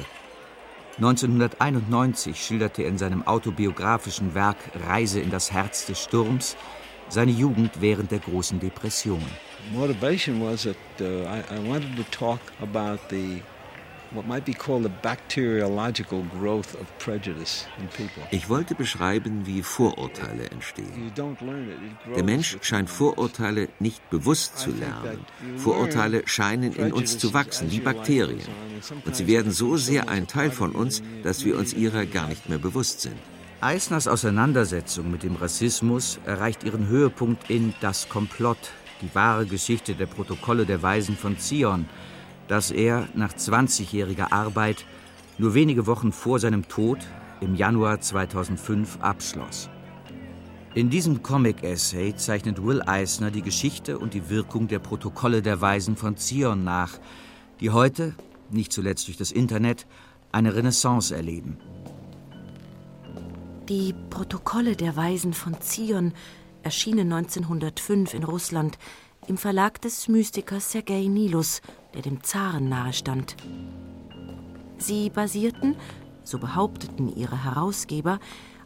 1991 schilderte er in seinem autobiografischen Werk Reise in das Herz des Sturms seine Jugend während der großen Depression. Motivation was that uh, I, I wanted to talk about the. Ich wollte beschreiben, wie Vorurteile entstehen. Der Mensch scheint Vorurteile nicht bewusst zu lernen. Vorurteile scheinen in uns zu wachsen, wie Bakterien. Und sie werden so sehr ein Teil von uns, dass wir uns ihrer gar nicht mehr bewusst sind. Eisners Auseinandersetzung mit dem Rassismus erreicht ihren Höhepunkt in Das Komplott, die wahre Geschichte der Protokolle der Weisen von Zion, das er nach 20-jähriger Arbeit nur wenige Wochen vor seinem Tod im Januar 2005 abschloss. In diesem Comic-Essay zeichnet Will Eisner die Geschichte und die Wirkung der Protokolle der Weisen von Zion nach, die heute, nicht zuletzt durch das Internet, eine Renaissance erleben. Die Protokolle der Weisen von Zion erschienen 1905 in Russland im Verlag des Mystikers Sergei Nilus, der dem Zaren nahestand. Sie basierten, so behaupteten ihre Herausgeber,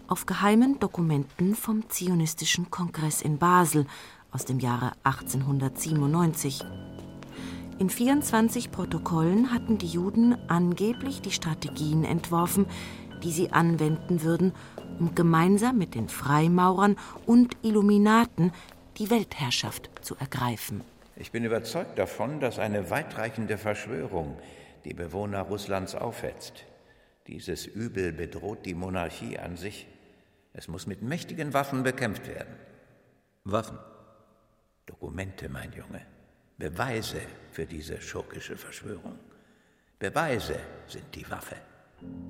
auf geheimen Dokumenten vom Zionistischen Kongress in Basel aus dem Jahre 1897. In 24 Protokollen hatten die Juden angeblich die Strategien entworfen, die sie anwenden würden, um gemeinsam mit den Freimaurern und Illuminaten die Weltherrschaft zu ergreifen. Ich bin überzeugt davon, dass eine weitreichende Verschwörung die Bewohner Russlands aufhetzt. Dieses Übel bedroht die Monarchie an sich. Es muss mit mächtigen Waffen bekämpft werden. Waffen? Dokumente, mein Junge. Beweise für diese schurkische Verschwörung. Beweise sind die Waffe.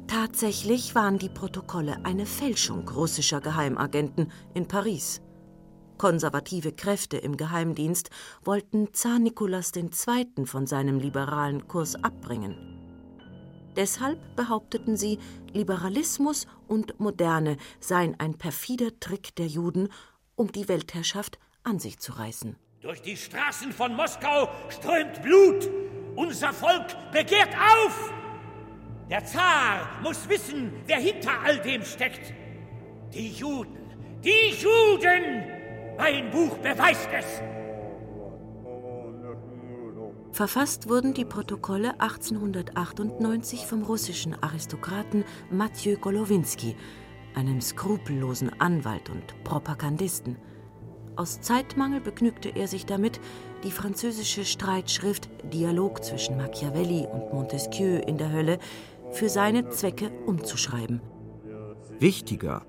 Tatsächlich waren die Protokolle eine Fälschung russischer Geheimagenten in Paris. Konservative Kräfte im Geheimdienst wollten Zar Nikolaus II. von seinem liberalen Kurs abbringen. Deshalb behaupteten sie, Liberalismus und Moderne seien ein perfider Trick der Juden, um die Weltherrschaft an sich zu reißen. Durch die Straßen von Moskau strömt Blut. Unser Volk begehrt auf! Der Zar muss wissen, wer hinter all dem steckt. Die Juden, die Juden! Mein Buch beweist es. Verfasst wurden die Protokolle 1898 vom russischen Aristokraten Mathieu Golowinski, einem skrupellosen Anwalt und Propagandisten. Aus Zeitmangel begnügte er sich damit, die französische Streitschrift Dialog zwischen Machiavelli und Montesquieu in der Hölle für seine Zwecke umzuschreiben. Wichtiger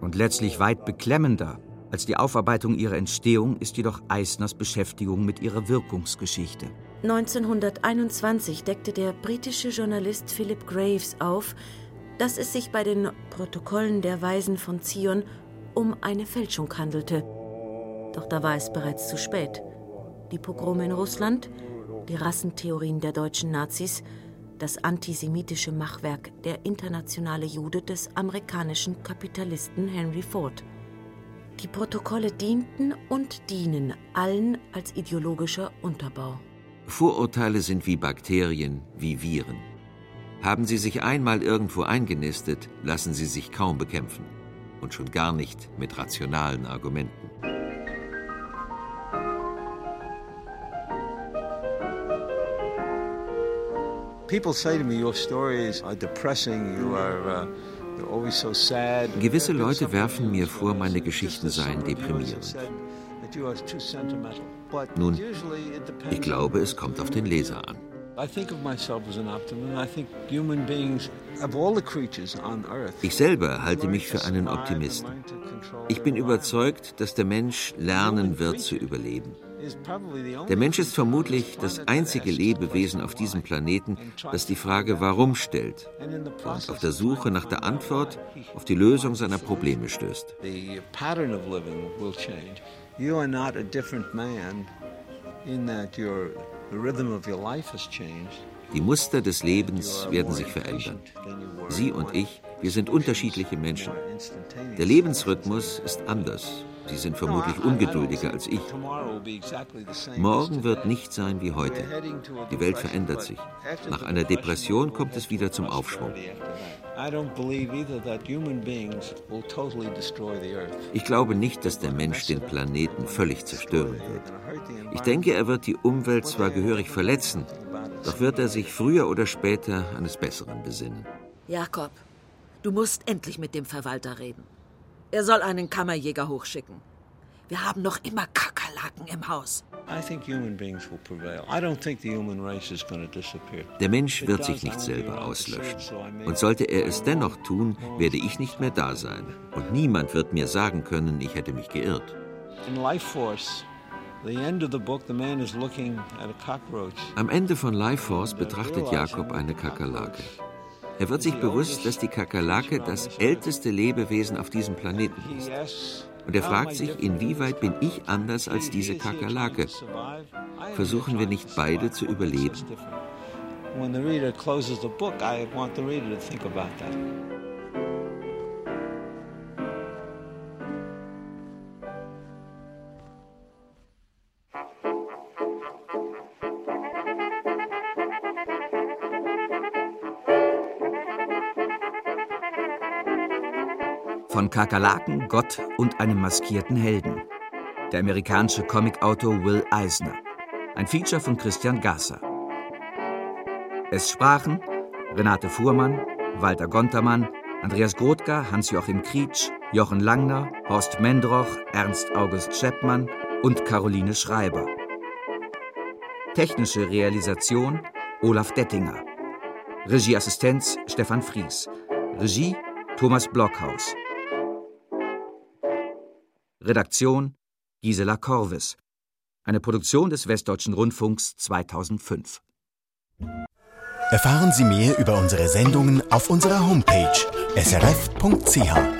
und letztlich weit beklemmender als die Aufarbeitung ihrer Entstehung ist jedoch Eisners Beschäftigung mit ihrer Wirkungsgeschichte. 1921 deckte der britische Journalist Philip Graves auf, dass es sich bei den Protokollen der Weisen von Zion um eine Fälschung handelte. Doch da war es bereits zu spät. Die Pogrome in Russland, die Rassentheorien der deutschen Nazis, das antisemitische Machwerk Der internationale Jude des amerikanischen Kapitalisten Henry Ford. Die Protokolle dienten und dienen allen als ideologischer Unterbau. Vorurteile sind wie Bakterien, wie Viren. Haben sie sich einmal irgendwo eingenistet, lassen sie sich kaum bekämpfen. Und schon gar nicht mit rationalen Argumenten. People say to me, your stories are depressing, you are. Uh Gewisse Leute werfen mir vor, meine Geschichten seien deprimierend. Nun, ich glaube, es kommt auf den Leser an. Ich selber halte mich für einen Optimisten. Ich bin überzeugt, dass der Mensch lernen wird zu überleben. Der Mensch ist vermutlich das einzige Lebewesen auf diesem Planeten, das die Frage Warum stellt und auf der Suche nach der Antwort auf die Lösung seiner Probleme stößt. Die Muster des Lebens werden sich verändern. Sie und ich, wir sind unterschiedliche Menschen. Der Lebensrhythmus ist anders Sie sind vermutlich ungeduldiger als ich. Morgen wird nicht sein wie heute. Die Welt verändert sich. Nach einer Depression kommt es wieder zum Aufschwung. Ich glaube nicht, dass der Mensch den Planeten völlig zerstören wird. Ich denke, er wird die Umwelt zwar gehörig verletzen, doch wird er sich früher oder später eines Besseren besinnen. Jakob, du musst endlich mit dem Verwalter reden. Er soll einen Kammerjäger hochschicken. Wir haben noch immer Kakerlaken im Haus. Der Mensch wird sich nicht selber auslöschen. Und sollte er es dennoch tun, werde ich nicht mehr da sein. Und niemand wird mir sagen können, ich hätte mich geirrt. Am Ende von Life Force betrachtet Jakob eine Kakerlake. Er wird sich bewusst, dass die Kakerlake das älteste Lebewesen auf diesem Planeten ist. Und er fragt sich, inwieweit bin ich anders als diese Kakerlake? Versuchen wir nicht beide zu überleben? When the reader closes the book, I want the reader to think about that. Von Kakerlaken, Gott und einem maskierten Helden. Der amerikanische Comicautor Will Eisner. Ein Feature von Christian Gasser. Es sprachen Renate Fuhrmann, Walter Gontermann, Andreas Grothka, Hans-Joachim Krietsch, Jochen Langner, Horst Mendroch, Ernst August Scheppmann und Caroline Schreiber. Technische Realisation Olaf Dettinger. Regieassistenz Stefan Fries. Regie Thomas Blockhaus. Redaktion Gisela Korvis. Eine Produktion des Westdeutschen Rundfunks 2005. Erfahren Sie mehr über unsere Sendungen auf unserer Homepage srf.ch.